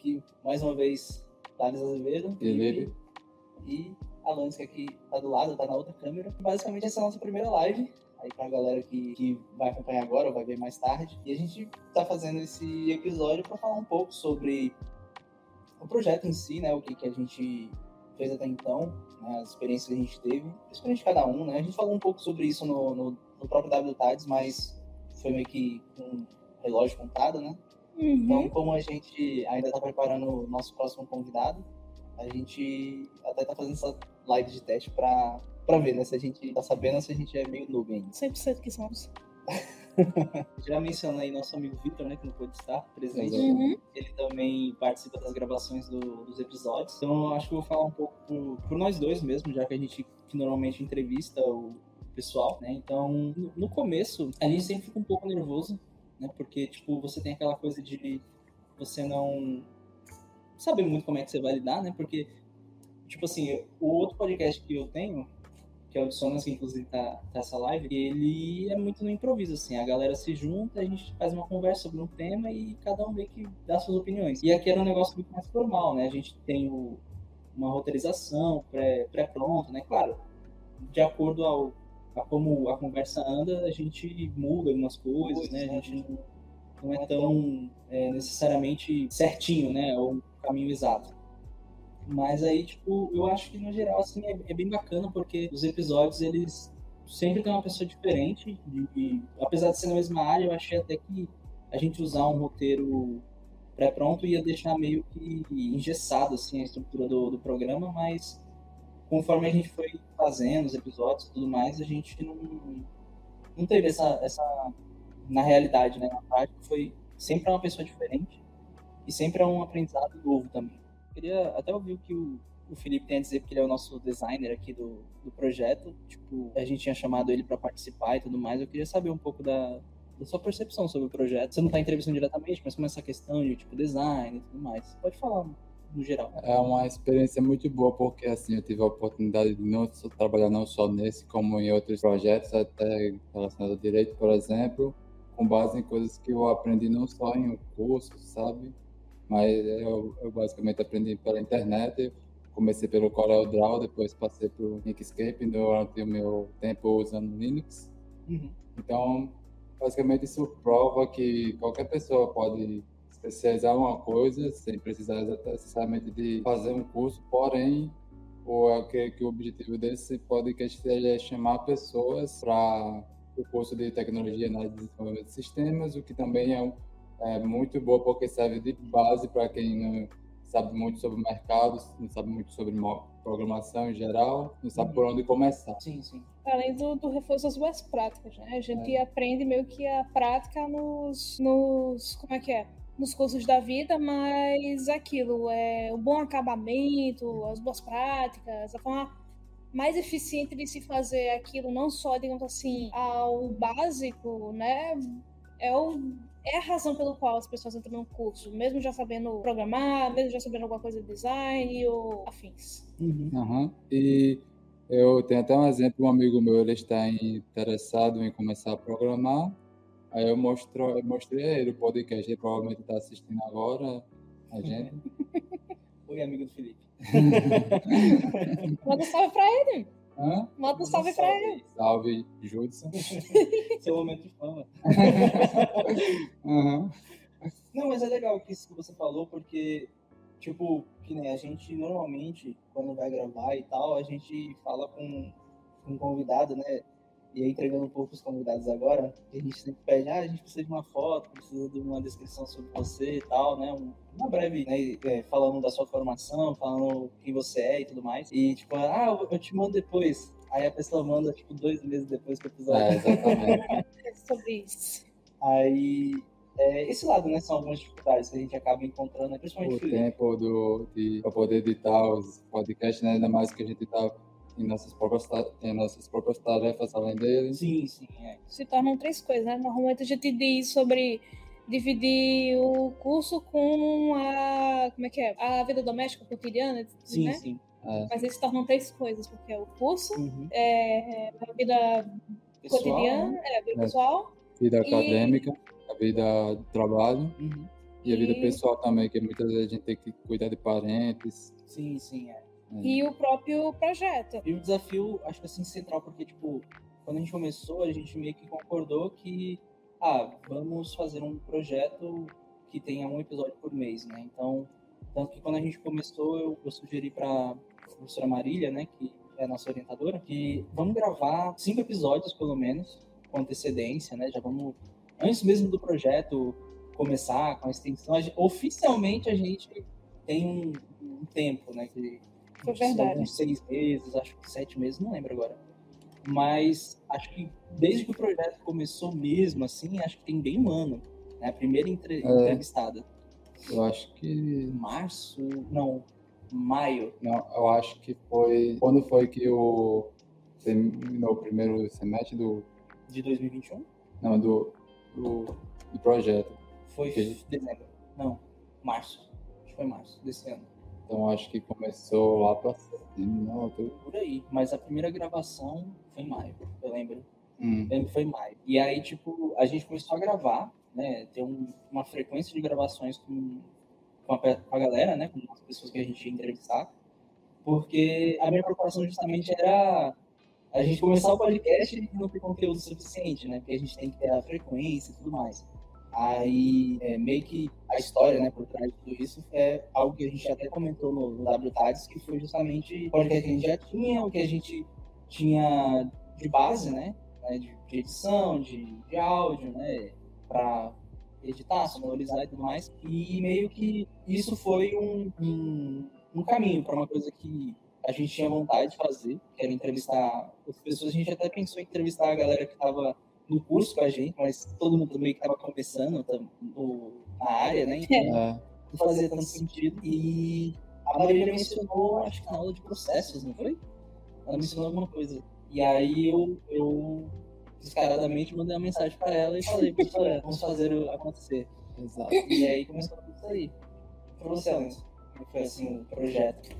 Aqui, mais uma vez, Thales Azevedo. Felipe. E Alanis, que aqui tá do lado, tá na outra câmera. Basicamente, essa é a nossa primeira live. Aí pra galera que, que vai acompanhar agora ou vai ver mais tarde. E a gente tá fazendo esse episódio para falar um pouco sobre o projeto em si, né? O que, que a gente fez até então, né, as experiências que a gente teve, principalmente de cada um, né? A gente falou um pouco sobre isso no, no, no próprio WTADS, mas foi meio que um relógio contado, né? Uhum. Então, como a gente ainda está preparando o nosso próximo convidado, a gente até está fazendo essa live de teste para ver, né? Se a gente tá sabendo ou se a gente é meio noob ainda. 100% que somos. Já mencionei aí nosso amigo Vitor, né? Que não pôde estar presente. Uhum. Ele também participa das gravações do- dos episódios. Então, acho que eu vou falar um pouco por, por nós dois mesmo, já que a gente que normalmente entrevista o pessoal, né? Então, no, no começo, a gente sempre fica um pouco nervoso, né? Porque, tipo, você tem aquela coisa de você não saber muito como é que você vai lidar, né? Porque, tipo assim, o outro podcast que eu tenho, que é o de Sonas, que inclusive tá, tá essa live, ele é muito no improviso, assim. A galera se junta, a gente faz uma conversa sobre um tema e cada um meio que dá suas opiniões. E aqui era um negócio muito mais formal, né? A gente tem o- uma roteirização pré- pré-pronta, né? Claro, de acordo ao, a como a conversa anda, a gente muda algumas coisas, né? A gente não, não é tão é, necessariamente certinho, né? Ou um caminho exato. Mas aí, tipo, eu acho que no geral, assim, é, é bem bacana porque os episódios, eles sempre tem uma pessoa diferente. de- de- apesar de ser na mesma área, eu achei até que a gente usar um roteiro pré-pronto ia deixar meio que engessado, assim, a estrutura do, do programa, mas conforme a gente foi fazendo os episódios e tudo mais, a gente não, não teve essa, essa, na realidade, né, na prática, foi sempre uma pessoa diferente e sempre é um aprendizado novo também. Queria até ouvir o que o, o Felipe tem a dizer, porque ele é o nosso designer aqui do, do projeto. Tipo, a gente tinha chamado ele para participar e tudo mais. Eu queria saber um pouco da, da sua percepção sobre o projeto. Você não está entrevistando diretamente, mas como essa questão de tipo design e tudo mais. Pode falar no geral. É uma experiência muito boa, porque assim, eu tive a oportunidade de não só trabalhar não só nesse, como em outros projetos, até relacionados ao direito, por exemplo, com base em coisas que eu aprendi não só em um curso, sabe? Mas eu, eu basicamente aprendi pela internet. Comecei pelo Corel Draw, depois passei para Inkscape durante o meu tempo usando Linux. Uhum. Então, basicamente, isso prova que qualquer pessoa pode especializar uma coisa sem precisar necessariamente de fazer um curso, porém, o, eu creio que o objetivo desse podcast é chamar pessoas para o curso de tecnologia na desenvolvimento de sistemas, o que também é, é muito bom porque serve de base para quem não sabe muito sobre o mercado, não sabe muito sobre programação em geral, não sabe por onde começar. Sim, sim. Além do, do reforço das boas práticas, né? A gente aprende meio que a prática nos, nos. Como é que é? Nos cursos da vida, mas aquilo, é o bom acabamento, as boas práticas, a forma mais eficiente de se fazer aquilo, não só, digamos assim, ao básico, né? É, o, é a razão pelo qual as pessoas entram num curso, mesmo já sabendo programar, mesmo já sabendo alguma coisa de design ou afins. Uhum. Aham. E eu tenho até um exemplo, um amigo meu, ele está interessado em começar a programar. Aí eu, mostro, eu mostrei a ele o podcast, ele provavelmente está assistindo agora a gente. Oi, amigo do Felipe. Manda um salve pra ele, Hã? manda um salve pra ele. Salve, Judson. Seu momento de fama. Aham. Não, mas é legal isso que você falou, porque, tipo, que nem a gente normalmente, quando vai gravar e tal, a gente fala com um convidado, né? E aí, entregando um pouco os convidados agora, a gente sempre pede, ah, a gente precisa de uma foto, precisa de uma descrição sobre você e tal, né? Um- Uma breve, né? é, falando da sua formação, falando quem você é e tudo mais. E, tipo, ah, eu- te mando depois. Aí a pessoa manda, tipo, dois meses depois do episódio. É, exatamente. É sobre isso. Aí, é, esse lado, né, são algumas dificuldades que a gente acaba encontrando, né, principalmente o tempo do, de, para poder editar os podcasts, né? ainda mais que a gente está em nossas próprias, tem nossas próprias tarefas além dele. Sim, sim, é. Se tornam três coisas, né? Normalmente a gente diz sobre dividir o curso com a. Como é que é? A vida doméstica cotidiana, Sim, né? sim. É, Mas eles se tornam três coisas, porque é o curso, Uhum. é a vida Pessoal, cotidiana, né? é a vida É. pessoal. vida E- acadêmica, a vida de trabalho. Uhum. E a vida E- pessoal também, que muitas vezes a gente tem que cuidar de parentes. Sim, sim, é. Né? E o próprio projeto. E o desafio, acho que assim, central, porque, tipo, quando a gente começou, a gente meio que concordou que, ah, vamos fazer um projeto que tenha um episódio por mês, né? Então, tanto que quando a gente começou, eu, eu sugeri para a professora Marília, né, que é a nossa orientadora, que vamos gravar cinco episódios, pelo menos, com antecedência, né? Já vamos, antes mesmo do projeto começar com a extensão, a gente- oficialmente a gente tem um, um tempo, né? Que, Foi verdade. Alguns seis meses, acho que sete meses, não lembro agora. Mas acho que desde que o projeto começou mesmo, assim, acho que tem bem um ano. Né? A primeira entre- É. entrevistada. Eu acho que. Março? Não, maio. Não, eu acho que foi. Quando foi que o. Terminou o primeiro semestre do. De 2021? Não, do. Do, do projeto. Foi Ok. dezembro. Não, março. Acho que foi março desse ano. Então acho que começou lá pra setembro. Por aí. Mas a primeira gravação foi em maio, eu lembro. Hum. lembro foi em maio. E aí, tipo, a gente começou a gravar, né? Ter um- uma frequência de gravações com, com, a, com a galera, né? Com as pessoas que a gente ia entrevistar. Porque a minha preocupação justamente era a gente começar o podcast e não ter conteúdo suficiente, né? Porque a gente tem que ter a frequência e tudo mais. Aí, é, meio que a história, né, por trás de tudo isso é algo que a gente até comentou no, WTADS, que foi justamente o que a gente já tinha, o que a gente tinha de base, né? né, de, de edição, de, de áudio, né, para editar, sonorizar e tudo mais. E meio que isso foi um, um, um caminho para uma coisa que a gente tinha vontade de fazer, que era entrevistar as pessoas. A gente até pensou em entrevistar a galera que estava no curso com a gente, mas todo mundo meio que estava começando tam- no- na área, né? Então, É, não fazia tanto sentido. E a Marília mencionou, acho que na aula de processos, não foi? Ela mencionou alguma coisa. E aí eu, eu descaradamente mandei uma mensagem para ela e falei, professora, vamos fazer o- acontecer. exato. E aí começou tudo isso aí. Pra você, como foi assim o projeto?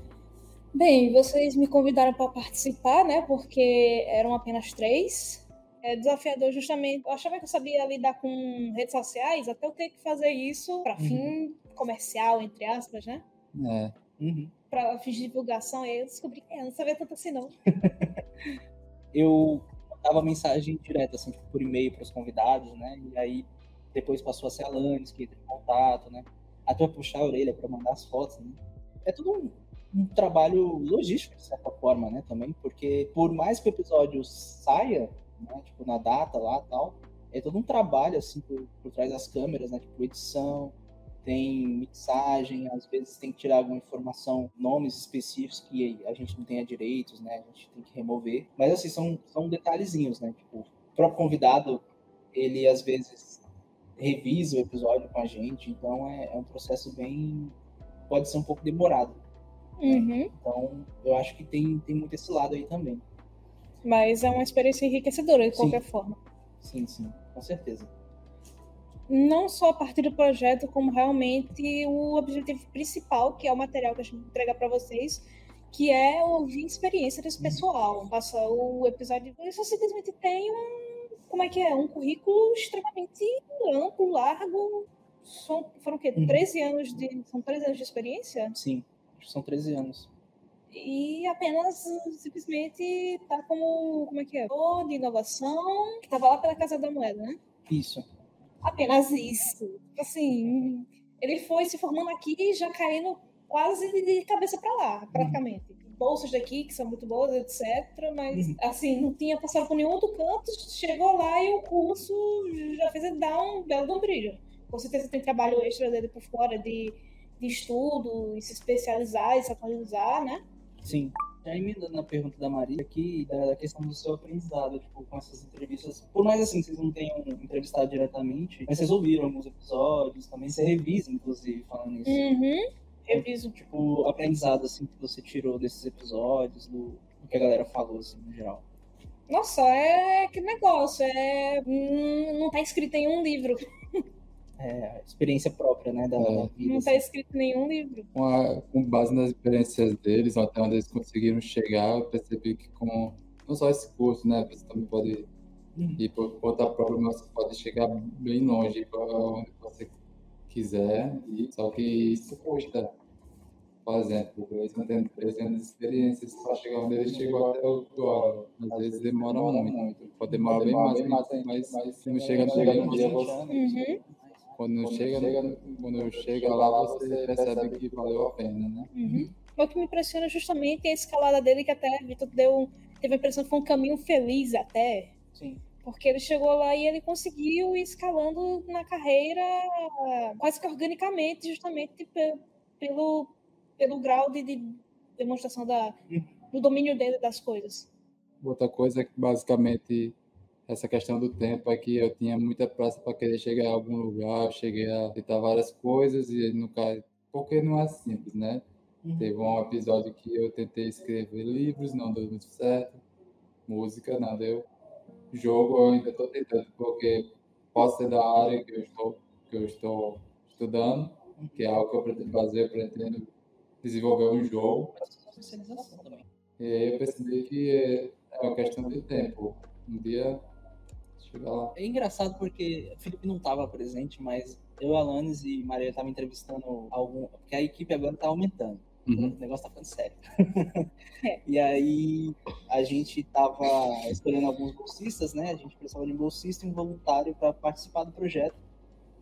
Bem, vocês me convidaram para participar, né? Porque eram apenas três. É desafiador justamente. Eu achava que eu sabia lidar com redes sociais, até eu ter que fazer isso para fim comercial, entre aspas, né? É, Uhum. Para fins de divulgação. Aí eu descobri que eu não sabia tanto assim, não. Eu mandava mensagem direta, assim, tipo, por e-mail para os convidados, né? E aí depois passou a ser a Alanis que entra em contato, né? Até puxar a orelha para mandar as fotos, né? É tudo um, um trabalho logístico, de certa forma, né? Também, porque por mais que o episódio saia, né? Tipo, na data lá e tal, é todo um trabalho, assim, por, por trás das câmeras, né? Tipo, edição, tem mixagem, às vezes tem que tirar alguma informação, nomes específicos que a gente não tenha direitos, né? A gente tem que remover. Mas assim, são, são detalhezinhos, né? Tipo, o próprio convidado, ele às vezes revisa o episódio com a gente, então é, é um processo bem. pode ser um pouco demorado. Uhum. Então, eu acho que tem, tem muito esse lado aí também. Mas é uma experiência enriquecedora, de Sim. qualquer forma. Sim, sim, com certeza. Não só a partir do projeto, como realmente o objetivo principal, que é o material que a gente entrega para vocês, que é ouvir a experiência desse pessoal. Passa o episódio. Isso simplesmente tem um. Como é que é? Um currículo extremamente amplo, largo. São, foram o quê? Uhum. 13 anos de. São 13 anos de experiência? Sim, acho que são 13 anos. E apenas simplesmente tá como. Como é que é? De inovação, que tava lá pela Casa da Moeda, né? Isso. apenas isso. Assim, ele foi se formando aqui e já caindo quase de- cabeça para lá, praticamente. Bolsas daqui, que são muito boas, etc. Mas, Uhum. assim, não tinha passado por nenhum outro canto, chegou lá e o curso já fez ele dar um belo brilho. Com certeza tem trabalho extra dele por fora de, de estudo, e se especializar e se atualizar, né? Sim. Já emendando na pergunta da Maria aqui, da, da questão do seu aprendizado, tipo, com essas entrevistas. Por mais assim, vocês não tenham entrevistado diretamente, mas vocês ouviram alguns episódios, também você revisa, inclusive, falando isso. Uhum. Reviso. Tipo, aprendizado, assim, que você tirou desses episódios, do, do que a galera falou, assim, no geral. Nossa, é que negócio, é. hum, Não tá escrito em um livro. É, a experiência própria, né, da, É. da vida. Não assim. tá escrito em nenhum livro. com, a- com base nas experiências deles, até onde eles conseguiram chegar, eu percebi que com não só esse curso, né, você também pode Uhum. ir por conta própria, mas você pode chegar bem longe para onde você quiser, e, só que isso custa. Por exemplo, eles não têm 300 experiências para chegar onde ele chegou até agora. Às vezes demora muito. Pode demorar bem mais, mas, mas, mas não chega no chega no dia, você, Uhum. Quando, chega, quando chega lá, você percebe que valeu a pena, né? Uhum. O que me impressiona justamente é a escalada dele, que até Vitor deu, teve a impressão que foi um caminho feliz até. Sim. Porque ele chegou lá e ele conseguiu ir escalando na carreira quase que organicamente, justamente pe- pelo, pelo grau de, de demonstração da, do domínio dele das coisas. Outra coisa é que basicamente essa questão do tempo é que eu tinha muita pressa para querer chegar em algum lugar, eu cheguei a tentar várias coisas e nunca. Porque não é simples, né? Uhum. Teve um episódio que eu tentei escrever livros, não deu muito certo. Música, não deu. Jogo eu ainda estou tentando, porque pode ser da área que eu estou, que eu estou estudando, que é algo que eu pretendo fazer, eu pretendo desenvolver um jogo. E aí eu percebi que é uma questão de tempo. Um dia chegar lá. É engraçado porque o Felipe não estava presente, mas eu, Alanis e Maria estavam entrevistando algum. Porque a equipe agora está aumentando. Uhum. O negócio tá ficando sério. É. E aí a gente tava escolhendo alguns bolsistas, né? A gente precisava de um bolsista e um voluntário para participar do projeto,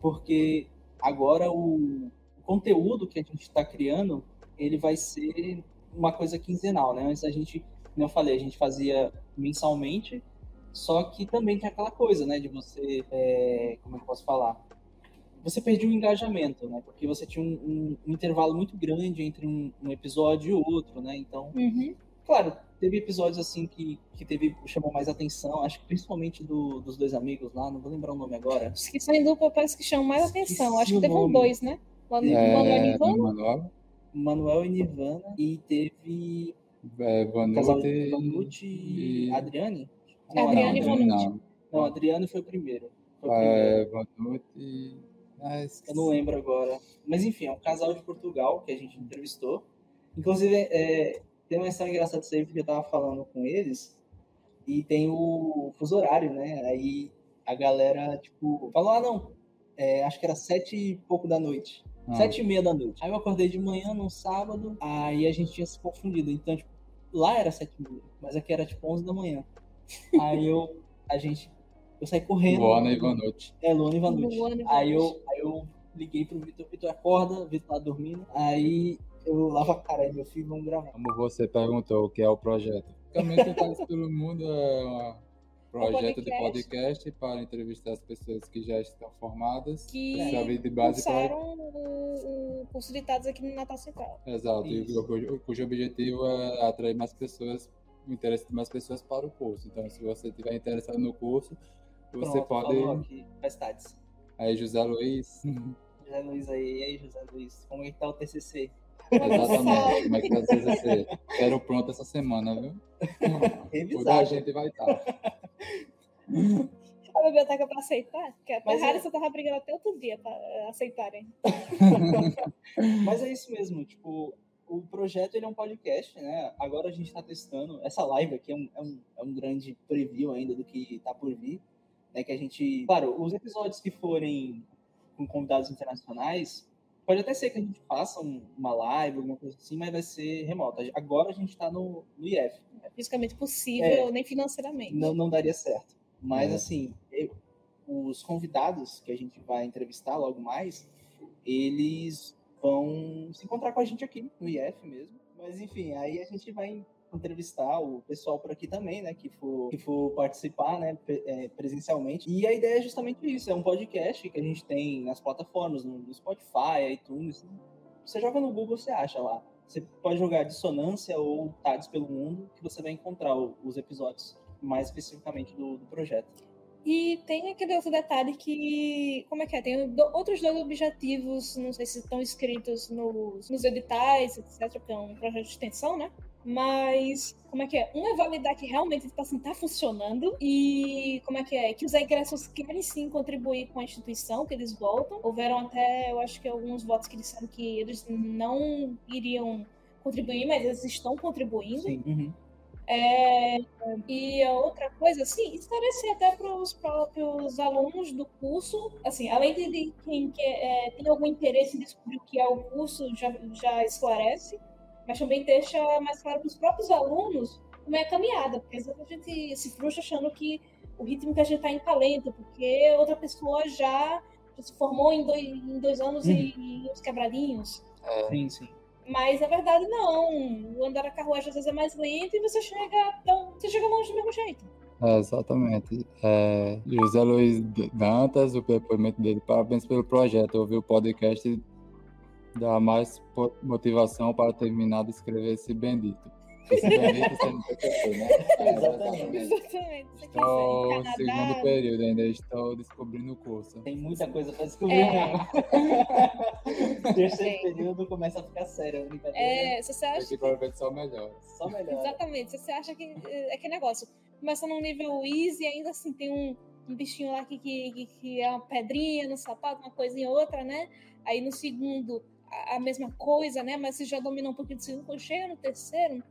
porque agora o, o conteúdo que a gente está criando ele vai ser uma coisa quinzenal, né? Antes a gente, como eu falei, a gente fazia mensalmente, só que também tem aquela coisa, né? De você, é, como é que eu posso falar? Você perdia o engajamento, né? Porque você tinha um, um- um intervalo muito grande entre um, um episódio e outro, né? Então, Uhum. claro, teve episódios assim que, que teve chamou mais atenção, acho que principalmente do- dos dois amigos lá, não vou lembrar o nome agora. Os que são em dupla parece que chamam mais atenção. Esqueci Acho que o teve um dois, né? Manu- É, Manuel e Ivana. Manuel, Manuel e Nirvana e teve é, o casal Vanucci Vanucci e e- Adriane? Adriane e não, Vanucci. não, não, Adriane foi o primeiro. Foi o primeiro. é, Vanucci, ah, Eu não lembro agora. Mas enfim, é um casal de Portugal que a gente entrevistou. Inclusive, é, tem uma história engraçada disso aí, porque eu tava falando com eles. E tem o fuso horário, né? Aí a galera, tipo, falou: ah, não, é, acho que era sete e pouco da noite. Ah. Sete e meia da noite. Aí eu acordei de manhã num sábado, aí a gente tinha se confundido. Então, tipo, lá era sete e meia, mas aqui era tipo onze da manhã. Aí eu, a gente, eu saí correndo. Luana e Vanucci. É, Luana e Vanucci. Luana Aí eu, aí eu liguei pro Vitor, Vitor acorda, Vitor tá dormindo. Aí eu lavo a cara aí, meu filho, vamos gravar. Como você perguntou, o que é o projeto? Basicamente, Quase Todo Mundo é um projeto de podcast. podcast para entrevistar as pessoas que já estão formadas. Que Serve de base para Cursaram o, o curso de dados aqui no Natal Central. Exato, e Isso. o- cujo, cujo objetivo é atrair mais pessoas, o interesse de mais pessoas para o curso. Então, se você estiver interessado no curso, você Pronto, pode. aqui. Aí, José Luiz. José Luiz aí, e aí, José Luiz, como é que tá o TCC? Exatamente. Como é que vai ser você? Quero pronto essa semana, viu? Toda a gente vai estar. A biblioteca para aceitar, que a Mas é- Harrison tava brigando até outro dia para aceitarem. Mas é isso mesmo, tipo, o projeto ele é um podcast, né? Agora a gente tá testando. Essa live aqui é um, é um, é um grande preview ainda do que tá por vir. Né? Que a gente. Claro, os episódios que forem com convidados internacionais, pode até ser que a gente faça um- uma live, alguma coisa assim, mas vai ser remota. Agora a gente tá no, no IF. É fisicamente possível, nem financeiramente. Não, não daria certo. Mas É. assim, eu- os convidados que a gente vai entrevistar logo mais, eles vão se encontrar com a gente aqui no IF mesmo. Mas enfim, aí a gente vai entrevistar o pessoal por aqui também, né, que for, que for participar, né, é, presencialmente. E a ideia é justamente isso, é um podcast que a gente tem nas plataformas, no, Spotify, iTunes. Você joga no Google, você acha lá. Você pode jogar Dissonância ou Tades pelo Mundo, que você vai encontrar os episódios mais especificamente do, do projeto. E tem aquele outro detalhe que. Como é que é? Tem outros dois objetivos, não sei se estão escritos nos, nos editais, etc., porque é um projeto de extensão, né? Mas, como é que é? Um é validar que realmente tipo assim, tá funcionando. E como é que é? Que os egressos querem sim contribuir com a instituição, que eles voltam. Houveram até, eu acho que alguns votos que disseram que eles não iriam contribuir, mas eles estão contribuindo. Uhum. É, e a outra coisa, assim, esclarecer até para os próprios alunos do curso, assim, além de quem quer, é, tem algum interesse em descobrir o que é o curso, já, já esclarece, mas também deixa mais claro para os próprios alunos como é a caminhada, porque às vezes a gente se frustra achando que o ritmo que a gente está em talento, porque outra pessoa já, se formou em dois, em dois anos uhum. e, e uns quebradinhos. É. Sim, sim. Mas na verdade não. O andar a carruagem às vezes é mais lento e você chega, então, você chega longe do mesmo jeito. É, exatamente. É, José Luiz Dantas, o depoimento dele, parabéns pelo projeto. Eu ouvi o podcast dá mais motivação para terminar de escrever esse bendito. Sendo professor, né? É, exatamente. exatamente. Estou no segundo período, ainda estou descobrindo o curso. Tem muita coisa para descobrir, é. né? Terceiro período começa a ficar sério, brincadeira. É, se você acha. Que só melhor. Só melhor. Exatamente. Se você acha que é que negócio. Começa num nível easy, ainda assim tem um, um bichinho lá que, que, que é uma pedrinha no sapato, uma coisinha outra, né? Aí no segundo a, mesma coisa, né? Mas você já dominou um pouquinho do segundo, chega no terceiro,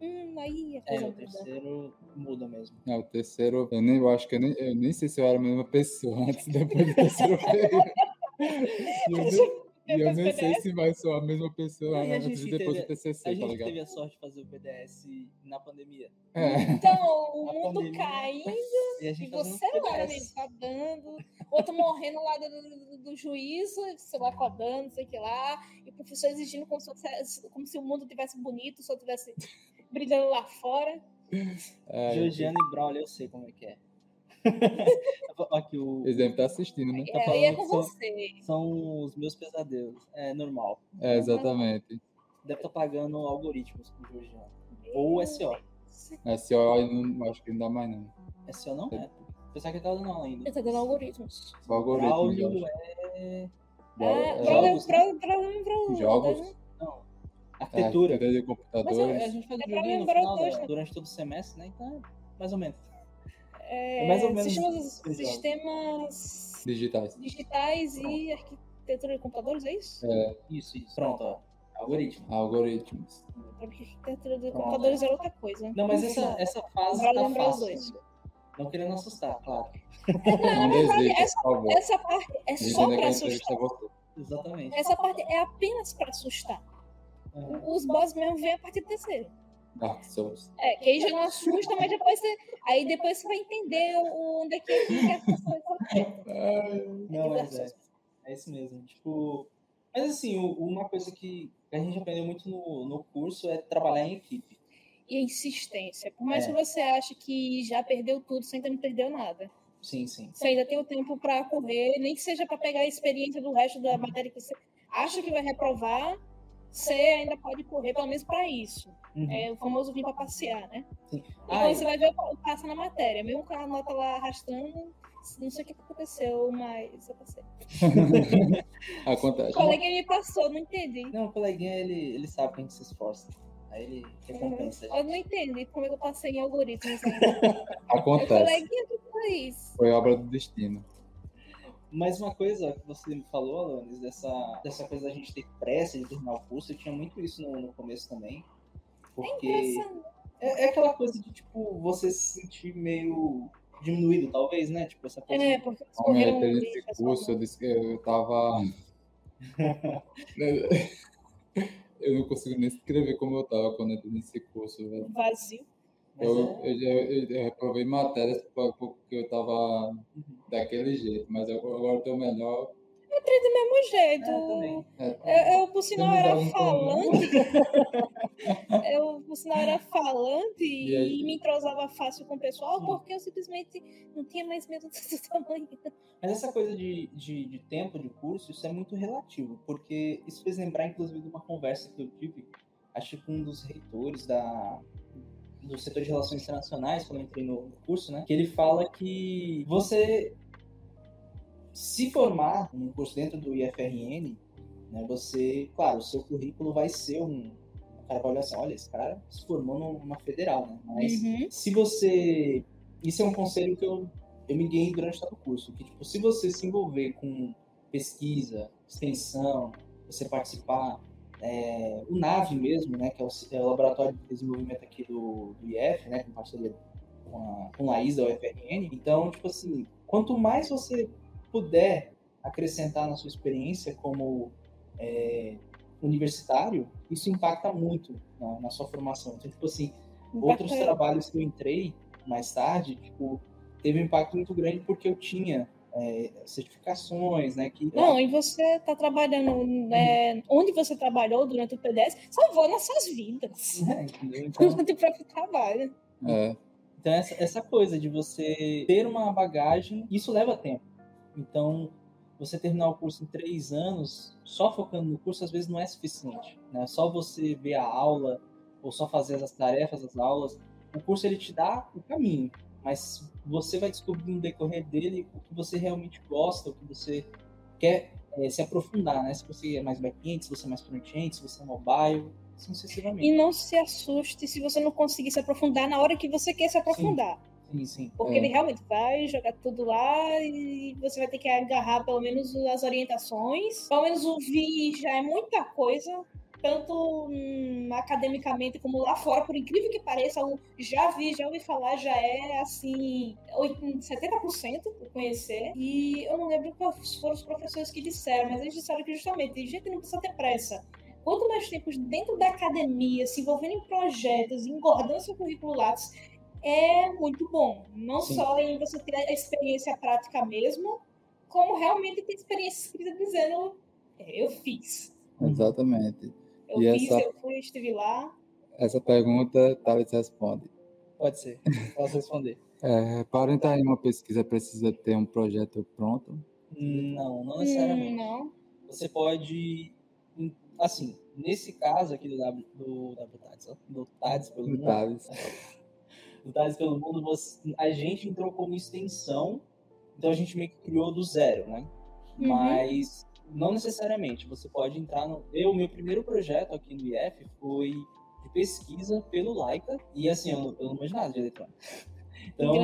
hum, aí a coisa é, o terceiro muda mesmo. É, o terceiro, eu, nem, eu acho que eu nem, eu nem sei se eu era a mesma pessoa antes depois do terceiro. E eu nem sei se vai ser a mesma pessoa a depois teve, do TCC, a tá ligado? teve a sorte de fazer o BDS na pandemia. É. Então, o mundo pandemia, caindo e, e você lá, né, codando, outro morrendo lá do, do, do, juízo, você lá codando, não sei o que lá, e o professor exigindo como se, como se o mundo tivesse bonito, só tivesse brilhando lá fora. É, Georgiana e Braulio, eu sei como é que é. Aqui, o... Eles devem estar assistindo, né? Tá é, é com são, você. São os meus pesadelos. É normal. É, exatamente. Deve estar pagando algoritmos com o Georgiano. Ou SO. SO não, acho que não dá mais, não. SO não é. Pensar que ele tá dando ainda. Ele tá dando algoritmos. O algoritmo. Braulio é. É, jogos, pra, pra, pra, jogos? Arquitetura. É, de computadores. Mas a, a gente faz é no final, da, durante todo o semestre, né? Então, mais ou menos. É, é mais ou menos sistemas, sistemas digitais, digitais e arquitetura de computadores, é isso? É. Isso, isso. Pronto, ó. Algoritmo. Algoritmos. Arquitetura de computadores é outra coisa. Não, mas essa, essa fase tá fácil. Não querendo assustar, claro. Não, não essa, essa parte é só para assustar. Exatamente. Essa parte é apenas para assustar. Os boss mesmo vêm a partir do terceiro. Dark Souls. É, que aí já não assusta, mas depois você, aí depois você vai entender onde é que é as coisas Não, mas é, é isso mesmo. Tipo, mas assim, uma coisa que a gente aprendeu muito no, no curso é trabalhar em equipe. E a insistência. Por mais é. que você ache que já perdeu tudo, você ainda não perdeu nada. Sim, sim. Você ainda tem o tempo para correr, nem que seja para pegar a experiência do resto da matéria que você acha que vai reprovar, você ainda pode correr, pelo menos para isso. Uhum. É o famoso vir para passear, né? Sim. Ah, você vai ver o passa na matéria. Mesmo com a nota lá arrastando, não sei o que aconteceu, mas eu passei. Acontece. O coleguinha me passou, não entendi. Não, o coleguinha, ele, ele sabe que a gente se esforça. Aí ele recompensa. Uhum. Eu não entendi como é que eu passei em algoritmos. Acontece. O coleguinha que foi isso. Foi obra do destino. Mas uma coisa que você me falou, Alanis, dessa, dessa coisa da gente ter pressa de terminar o curso, eu tinha muito isso no, no começo também. Porque é, é, aquela coisa de, tipo, você se sentir meio diminuído, talvez, né? Tipo, essa coisa. É, porque Homem, um esse curso, eu disse que eu tava. eu não consigo nem escrever como eu tava quando eu entrei nesse curso, velho. Vazio. Eu, é... eu, eu, eu, reprovei matérias porque eu tava uhum. daquele jeito, mas eu, agora eu tô melhor. Eu entrei do mesmo jeito. É, eu, eu, por sinal, era falante. eu, por sinal, era falante e, e, me entrosava fácil com o pessoal Sim. porque eu simplesmente não tinha mais medo do tamanho. Mas essa coisa de, de, de, tempo de curso, isso é muito relativo, porque isso fez lembrar, inclusive, de uma conversa que eu tive, acho que com um dos reitores da, do setor de relações internacionais, quando eu entrei no curso, né? Que ele fala que você se formar num curso dentro do IFRN, né? Você, claro, o seu currículo vai ser um, o cara vai olhar assim, olha, esse cara se formou numa federal, né? Mas uhum. se você. Isso é um conselho que eu, eu me guiei durante todo o curso. Que, tipo, se você se envolver com pesquisa, extensão, você participar, é, o NAVE mesmo, né, que é o, é o, laboratório de desenvolvimento aqui do, do IF, né, com parceria com a, com a ISA, da UFRN. Então, tipo assim, quanto mais você puder acrescentar na sua experiência como é, universitário, isso impacta muito na, na, sua formação. Então, tipo assim, outros trabalhos que eu entrei mais tarde, tipo, teve um impacto muito grande porque eu tinha é, certificações, né? Que, não, e você está trabalhando né, onde você trabalhou durante o PDS, salvou nossas vidas. É, entendeu? Então, durante o próprio trabalho. É. Então, essa, essa coisa de você ter uma bagagem, isso leva tempo. Então, você terminar o curso em três anos, só focando no curso, às vezes não é suficiente. Né? Só você ver a aula, ou só fazer as tarefas das aulas, o curso ele te dá o caminho mas você vai descobrir no decorrer dele o que você realmente gosta, o que você quer é, se aprofundar, né? Se você é mais back-end, se você é mais front-end, se você é mobile, assim sucessivamente. E não se assuste se você não conseguir se aprofundar na hora que você quer se aprofundar. Sim, sim. sim. Porque é. ele realmente vai jogar tudo lá e você vai ter que agarrar pelo menos as orientações. Pelo menos ouvir já é muita coisa tanto hum, academicamente como lá fora, por incrível que pareça, já vi, já ouvi falar, já é assim, 70% por conhecer. E eu não lembro quais foram os professores que disseram, mas eles disseram que justamente, gente, não precisa ter pressa. Quanto mais tempo dentro da academia, se envolvendo em projetos, engordando seu currículo Lattes, é muito bom. Não Sim. só em você ter a experiência prática mesmo, como realmente ter experiência escrita dizendo, é, eu fiz. Exatamente. Eu e fiz, essa, eu fui, estive lá. Essa pergunta, Thales responde. Pode ser, posso responder. É, para entrar em uma pesquisa, precisa ter um projeto pronto? Não, não necessariamente. Hum, não. Você pode, assim, nesse caso aqui do, w, do, do TADS, do TADS pelo do mundo, TADS. do TADS pelo mundo, você, a gente entrou como extensão, então a gente meio que criou do zero, né? Uhum. Mas não necessariamente. Você pode entrar no. Eu, meu primeiro projeto aqui no IF foi de pesquisa pelo Laika. E assim, eu, eu não manjo nada de eletrônica. Então,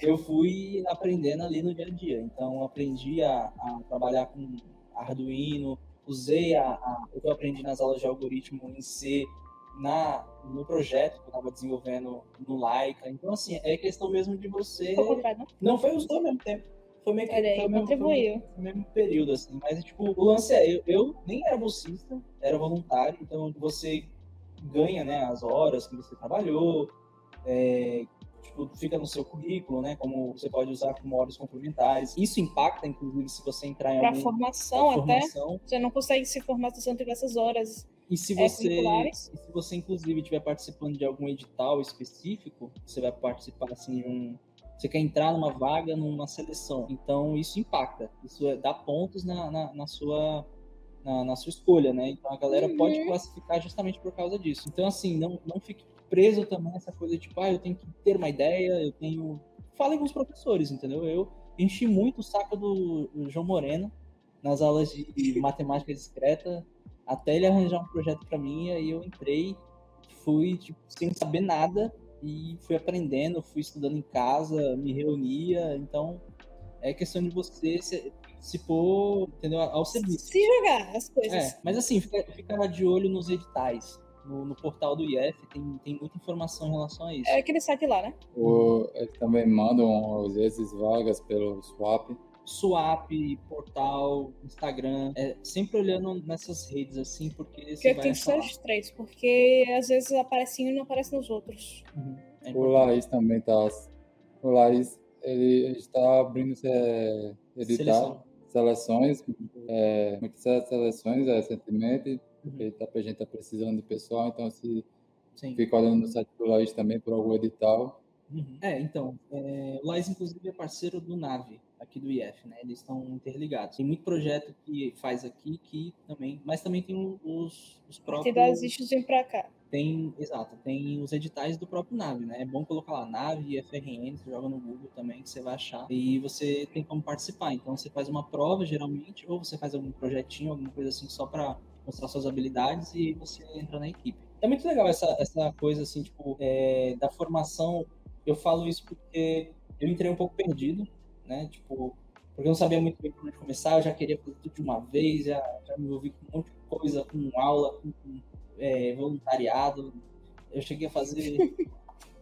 eu fui aprendendo ali no dia a dia. Então, aprendi a, a trabalhar com Arduino, usei a, a, o que eu aprendi nas aulas de algoritmo em C na, no projeto que eu estava desenvolvendo no Laika. Então, assim, é questão mesmo de você. Não foi os dois ao mesmo tempo. Foi meio que Olha foi, mesmo, foi mesmo período, assim. Mas, tipo, o lance é, eu, eu nem era bolsista, era voluntário, então você ganha, né, as horas que você trabalhou, é, tipo, fica no seu currículo, né, como você pode usar como horas complementares. Isso impacta, inclusive, se você entrar em pra algum... formação, pra formação até. Você não consegue se formar se você não tiver essas horas e se é, você, e se você inclusive estiver participando de algum edital específico, você vai participar assim de um você quer entrar numa vaga, numa seleção. Então isso impacta, isso é, dá pontos na, na, na sua na, na, sua escolha, né? Então a galera uhum. pode classificar justamente por causa disso. Então assim, não, não fique preso também essa coisa de tipo, ah, eu tenho que ter uma ideia, eu tenho. Falem com os professores, entendeu? Eu enchi muito o saco do João Moreno nas aulas de matemática discreta até ele arranjar um projeto para mim, aí eu entrei, fui tipo, sem saber nada e fui aprendendo, fui estudando em casa, me reunia, então é questão de você se, se pôr, entendeu, ao serviço. Se jogar as coisas. É, mas assim, fica, fica de olho nos editais. No, no, portal do IF tem, tem muita informação em relação a isso. É aquele site lá, né? O, eles também mandam, às vezes, vagas pelo Swap. Swap, portal, Instagram, é, sempre olhando nessas redes assim, porque você porque vai tem que ser os três, porque às vezes aparece um e não aparece nos outros. Uhum. É o Laís também tá. O Laís, ele está abrindo é, editar seleções, é, muitas seleções recentemente, porque uhum. tá, a gente está precisando de pessoal, então se Sim. fica olhando no site do Laís também por algum edital. Uhum. É, então, é, o Laís inclusive é parceiro do Nave aqui do IF, né? Eles estão interligados. Tem muito projeto que faz aqui que também, mas também tem os, os próprios. Das issues vem para cá. Tem, exato, tem os editais do próprio Nave, né? É bom colocar lá Nave e FRN, você joga no Google também que você vai achar e você tem como participar. Então você faz uma prova geralmente ou você faz algum projetinho, alguma coisa assim só para mostrar suas habilidades e você entra na equipe. É muito legal essa, essa coisa assim, tipo, é, da formação. Eu falo isso porque eu entrei um pouco perdido né? Tipo, porque eu não sabia muito bem por onde começar, eu já queria fazer tudo de uma vez, já, já me envolvi com um monte de coisa, com aula, com, com é, voluntariado. Eu cheguei a fazer.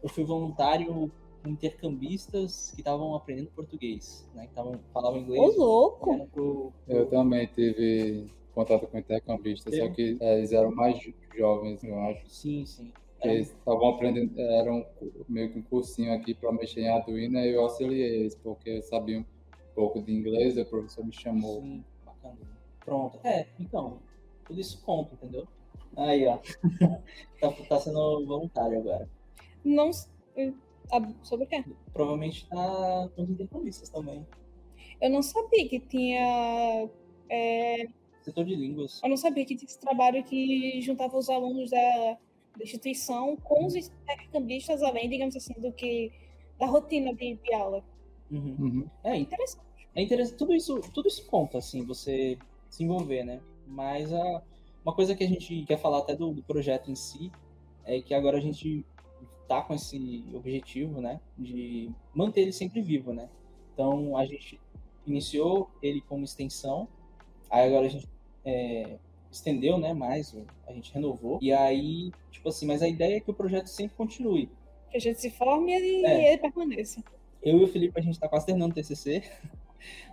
eu fui voluntário com intercambistas que estavam aprendendo português, né? Que tavam, falavam inglês. Ô, louco! Pro... Eu também tive contato com intercambistas, só que é, eles eram mais jovens, eu acho. Sim, sim. Eles estavam aprendendo, eram meio que um cursinho aqui para mexer em Arduino, e eu auxiliei eles, porque sabiam um pouco de inglês, o professor me chamou. Sim, bacana. Pronto. É, então, tudo isso conta, entendeu? Aí, ó. tá, tá sendo voluntário agora. Não. Sobre o quê? Provavelmente tá com os intercambistas também. Eu não sabia que tinha. É... Setor de línguas. Eu não sabia que tinha esse trabalho que juntava os alunos da, da instituição com os intercambistas, além, digamos assim, do que da rotina de, de aula. Uhum. Uhum. É interessante. É interessante. Tudo isso, tudo isso conta, assim, você se envolver, né? Mas a, uma coisa que a gente quer falar até do, do projeto em si é que agora a gente tá com esse objetivo, né, de manter ele sempre vivo, né? Então a gente iniciou ele como extensão, aí agora a gente é, estendeu, né, mais, a gente renovou e aí tipo assim, mas a ideia é que o projeto sempre continue. Que a gente se forme e é. ele permaneça. Eu e o Felipe a gente está quase terminando o TCC.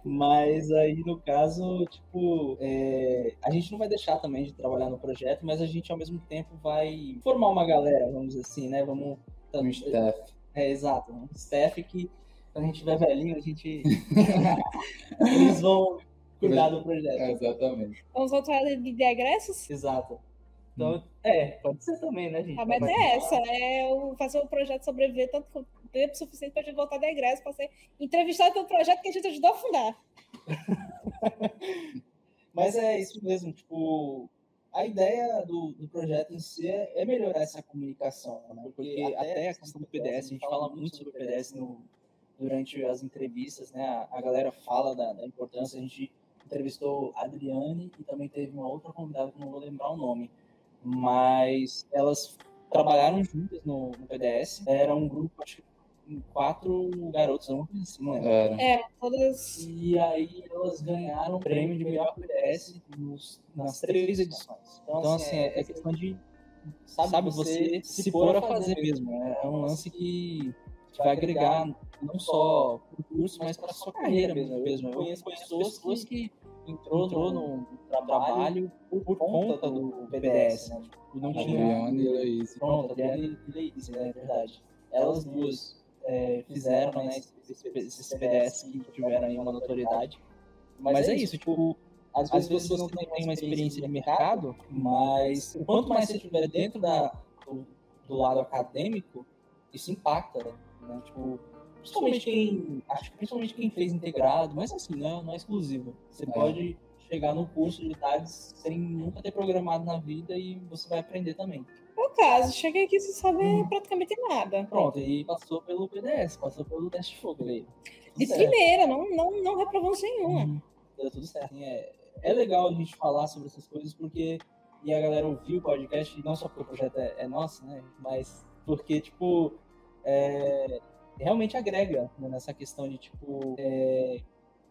Mas aí, no caso, tipo, é, a gente não vai deixar também de trabalhar no projeto, mas a gente, ao mesmo tempo, vai formar uma galera, vamos dizer assim, né? Vamos... Um staff. É, exato. Um staff que, quando a gente tiver velhinho, a gente... Eles vão cuidar do projeto. É, exatamente. Vamos voltar de egressos? Exato. Então, hum. é, pode ser também, né, gente? A meta é essa, é fazer o projeto sobreviver tanto tempo suficiente para a gente voltar da egresso, para ser entrevistado pelo projeto que a gente ajudou a fundar. Mas é isso mesmo, tipo, a ideia do, do projeto em si é, é melhorar essa comunicação, né? Porque até a questão do PDS, a gente fala muito sobre o PDS no, durante as entrevistas, né? A, a galera fala da, da, importância, a gente entrevistou a Adriane e também teve uma outra convidada que não vou lembrar o nome, mas elas trabalharam juntas no, no PDS, era um grupo, acho que quatro garotos, não assim, né? É, todas. E aí elas ganharam o prêmio de melhor PDS nos, nas três edições. Então, então assim, é, é questão de, sabe, sabe você se pôr a fazer mesmo. Né? É um lance que vai agregar não só para o curso, mas para a sua carreira mesmo. mesmo. Eu conheço pessoas que entrou, entrou no, no trabalho por, por conta do PDS, né? Tipo, não tinha... Adriane e Leise. Pronto, Adriane e Leise, né? É verdade. Elas duas é, fizeram, né, esses, PDS que tiveram aí uma notoriedade. Mas, é isso, tipo, às vezes, às vezes você não tem uma experiência de mercado, mas quanto mais você estiver dentro da, do, do, lado acadêmico, isso impacta, né? Tipo, principalmente quem, acho que principalmente quem fez integrado, mas assim, não é, não é exclusivo. Você é. pode chegar no curso de tardes sem nunca ter programado na vida e você vai aprender também. É o caso, cheguei aqui sem saber hum. praticamente nada. Pronto, e passou pelo PDS, passou pelo teste de fogo aí. De certo. primeira, não, não, não reprovamos nenhuma. Hum, deu tudo certo. É, é legal a gente falar sobre essas coisas porque e a galera ouvir o podcast, não só porque o projeto é, é nosso, né? Mas porque, tipo, é, realmente agrega né, nessa questão de, tipo, é,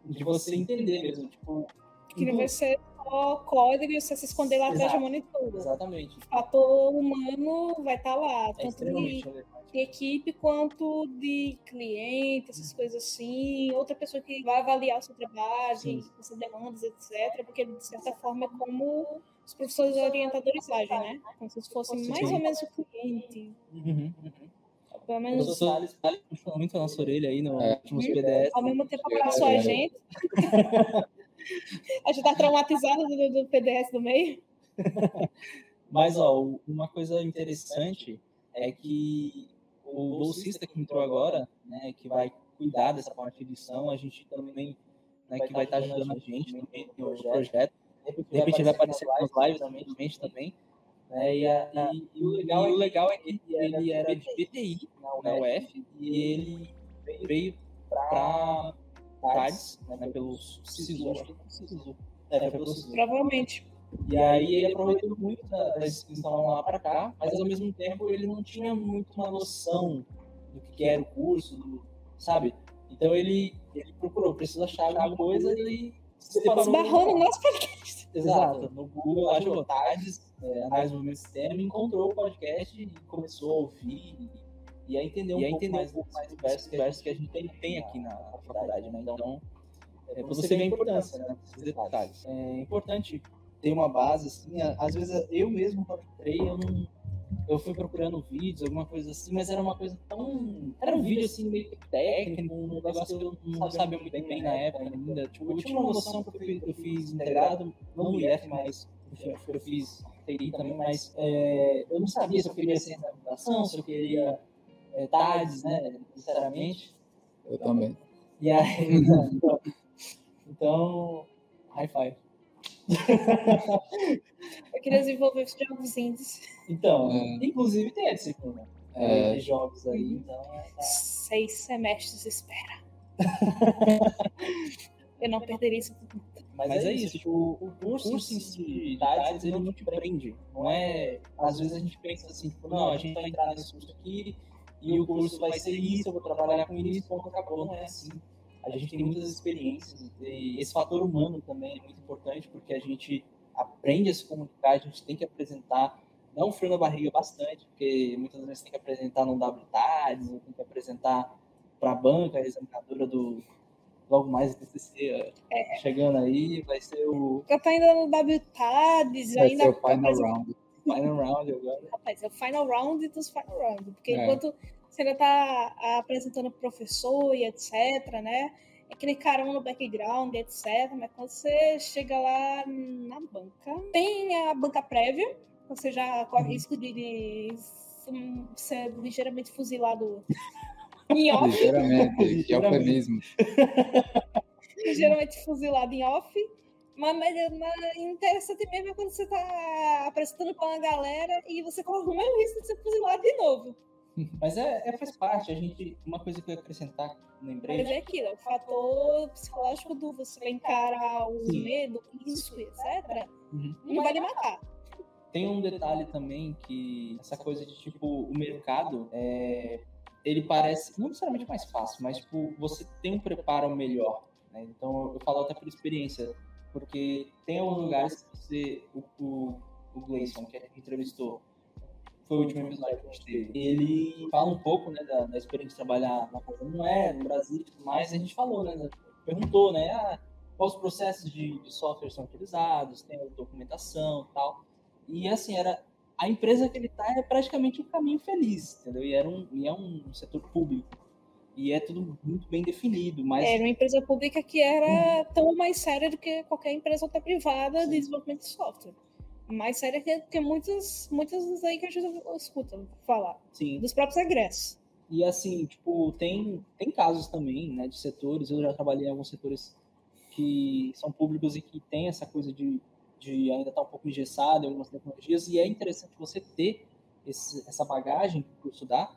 de você entender mesmo, tipo... Que não vai ser só código e você se esconder lá atrás de monitor. Exatamente. O fator humano vai estar tá lá, é tanto de, de, equipe quanto de cliente, essas hum. coisas assim. Outra pessoa que vai avaliar o seu trabalho, suas demandas, etc. Porque, de certa forma, é como os professores orientadores agem, né? Como se fossem mais ou menos o cliente. Uhum, uhum. Pelo menos. O Salles puxou muito a nossa orelha aí no é. últimos PDS. Ao mesmo tempo abraçou a gente. a gente tá traumatizado do, do PDS do meio. Mas, ó, uma coisa interessante é que o bolsista que entrou agora, né, que vai cuidar dessa parte de edição, a gente também, né, que vai estar ajudando a gente no, no projeto. De repente vai aparecer nas lives também, também. Né, e, a, e, e, o legal, e o legal é que ele era de BTI na UF e ele veio para TADS, né, né, pelo SISU, acho que SISU. É, pelo SISU. Provavelmente. E aí ele aproveitou muito da, da inscrição lá para cá, mas ao mesmo tempo ele não tinha muito uma noção do que era o curso, do, sabe? Então ele, ele procurou, preciso achar alguma coisa e separou. Esbarrou no nosso podcast. Exato. No Google, achou TADES, é, análise do movimento sistema, encontrou o podcast e começou a ouvir e, e a entender um, E a pouco entender mais um pouco dos diversos, diversos que a gente tem, tem aqui na, na faculdade, né? Então, é, pra você vê a importância, né? Esses detalhes. É importante ter uma base, assim, às vezes eu mesmo quando entrei, eu não... Eu fui procurando vídeos, alguma coisa assim, mas era uma coisa tão. Era um vídeo assim, meio técnico, um negócio que eu não sabia muito bem na época ainda. Tipo, eu tinha uma noção que eu fiz, eu fiz integrado, não no IF, mas eu fiz TI também, mas é, eu não sabia se eu queria ciência da computação, se eu queria é, TADES, né, sinceramente. Eu também. E aí, então, então high five. Eu queria desenvolver os jogos indies. Então, É. inclusive tem a disciplina É. de jogos aí, então é, tá. Seis semestres espera. Eu não perderia isso por nada. Mas, é isso, tipo, o curso, em si de TADES, ele não te prende. Não é. Às vezes a gente pensa assim, tipo, não, a gente vai entrar nesse curso aqui e o curso vai ser isso, eu vou trabalhar com isso, ponto, acabou. Não é assim. A gente tem muitas experiências e esse fator humano também é muito importante porque a gente aprende a se comunicar, a gente tem que apresentar, dá um frio na barriga bastante, porque muitas vezes tem que apresentar no WTADES, ou tem que apresentar para a banca, a examinadora do logo mais o TCC É. chegando aí, vai ser o Eu tô ainda no WTADES, Vai ainda ser o final round. final round agora. Rapaz, é o final round dos final round. Porque É. enquanto você ainda tá apresentando o professor e etc, né? É aquele carão no background, etc. Mas quando você chega lá na banca, tem a banca prévia, você já corre Uhum. risco de, de ser ligeiramente fuzilado em off, Ligeiramente, que Ligeiramente. eufemismo. ligeiramente fuzilado em off. Mas, mas, mas interessante mesmo é quando você tá apresentando com a galera e você corre o mesmo risco de ser fuzilado de novo. Mas é, é, faz parte, a gente. Uma coisa que eu ia acrescentar, lembrei. Mas é aquilo, é o fator psicológico do você encarar o Sim. medo, isso, etc. Uhum. Não vai lhe matar. Tem um detalhe também que essa coisa de tipo, o mercado, é, ele parece, não necessariamente mais fácil, mas tipo, você tem um preparo melhor. né? Então eu falo até por experiência, porque tem alguns lugares que você, o, o, o Gleison, que gente entrevistou, foi o último episódio que a gente teve, ele fala um pouco né, da, da experiência de trabalhar na coisa não é, no Brasil e tudo mais, a gente falou, né? Perguntou, né? Ah, quais os processos de, de software são utilizados, tem documentação tal. E assim, era a empresa que ele tá é praticamente um caminho feliz, entendeu? E, era um, e é um setor público. E é tudo muito bem definido, mas Era uma empresa pública que era tão mais séria do que qualquer empresa outra privada de desenvolvimento de software. Mais séria que, que muitas, muitas aí que a gente escuta falar, sim. dos próprios egressos. E assim, tipo, tem, tem casos também, né, de setores, eu já trabalhei em alguns setores que são públicos e que tem essa coisa de, de ainda estar um pouco engessado em algumas tecnologias, e é interessante você ter esse, essa bagagem que o curso dá,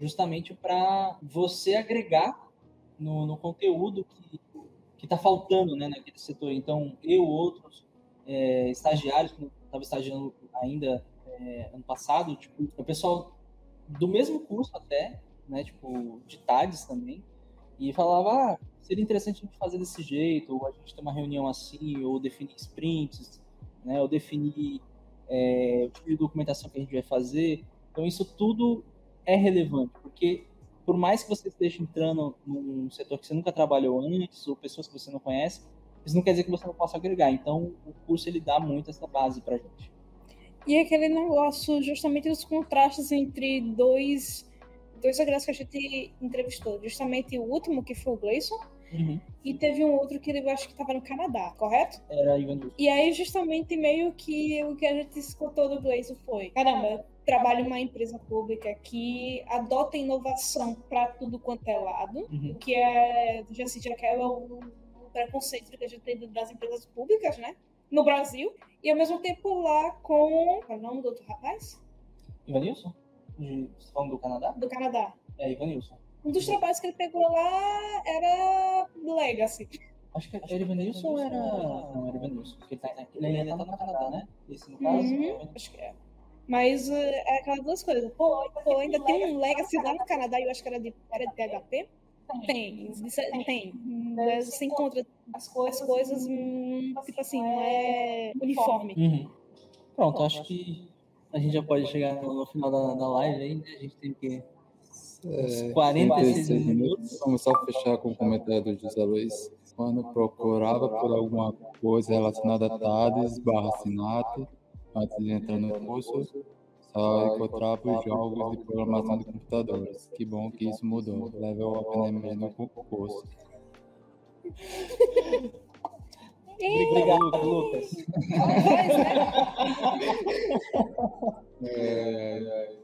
justamente para você agregar no, no conteúdo que está faltando né, naquele setor. Então, eu, outros é, estagiários, que estava estagiando ainda é, ano passado, tipo, o pessoal do mesmo curso até, né, tipo, de TADES também, e falava, ah, seria interessante a gente fazer desse jeito, ou a gente ter uma reunião assim, ou definir sprints, né, ou definir é, o tipo de documentação que a gente vai fazer. Então, isso tudo é relevante, porque por mais que você esteja entrando num setor que você nunca trabalhou antes, ou pessoas que você não conhece, isso não quer dizer que você não possa agregar. Então, o curso ele dá muito essa base pra gente. E aquele negócio justamente dos contrastes entre dois, dois egressos que a gente entrevistou. Justamente o último, que foi o Gleison, e teve um outro que eu acho que estava no Canadá, correto? Era Ivan Wilson. E aí, justamente, meio que o que a gente escutou do Gleison foi: caramba, eu trabalho em uma empresa pública que adota inovação para tudo quanto é lado, Uhum. que é, já se já que é o, o preconceito que a gente tem das empresas públicas, né? No Brasil, e ao mesmo tempo lá com. Qual é o nome do outro rapaz? Ivanilson? De, você tá falando do Canadá? Do Canadá. É, Ivanilson. Um dos trabalhos que ele pegou lá era Legacy. Acho que era Ivanilson ou era. Não, era Ivanilson. Porque ele, tá, ele ainda tá no Canadá, né? Esse no caso. Uhum. Acho que é. Mas eh, é aquelas duas coisas. Pô, pô, ainda tem um Legacy lá no Canadá, eu acho que era de, era de PHP. Tem, isso é- tem. Né, Você encontra as coisas, hum, tipo assim, não é uniforme. Uhum. Pronto, acho que a gente já pode chegar no, no final da, da live aí, né? A gente tem que. Uns 46 36 minutos. Vamos só fechar com o comentário do José Luiz. Quando procurava por alguma coisa relacionada a TADES barra SINAT, antes de entrar no curso, só encontrava os jogos de programação de computadores. Que bom que isso mudou. Leve ao APNM no curso. Obrigado, Lucas. É, é.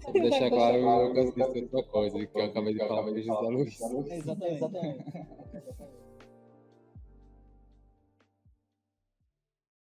Só pra deixar claro, eu Lucas disse outra coisa, que eu acabei de falar José Luiz. Exatamente. exatamente.